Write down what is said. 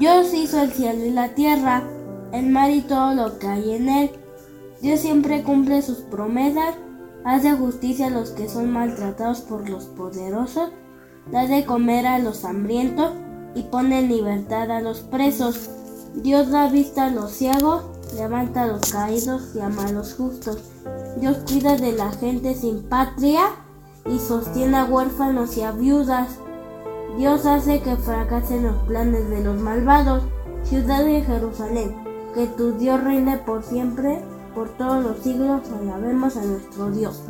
hizo el cielo y la tierra, el mar y todo lo que hay en él. Dios siempre cumple sus promesas, hace justicia a los que son maltratados por los poderosos, da de comer a los hambrientos y pone en libertad a los presos. Dios da vista a los ciegos, levanta a los caídos y ama a los justos. Dios cuida de la gente sin patria y sostiene a huérfanos y a viudas. Dios hace que fracasen los planes de los malvados. Ciudad de Jerusalén, que tu Dios reine por siempre, por todos los siglos, alabemos a nuestro Dios.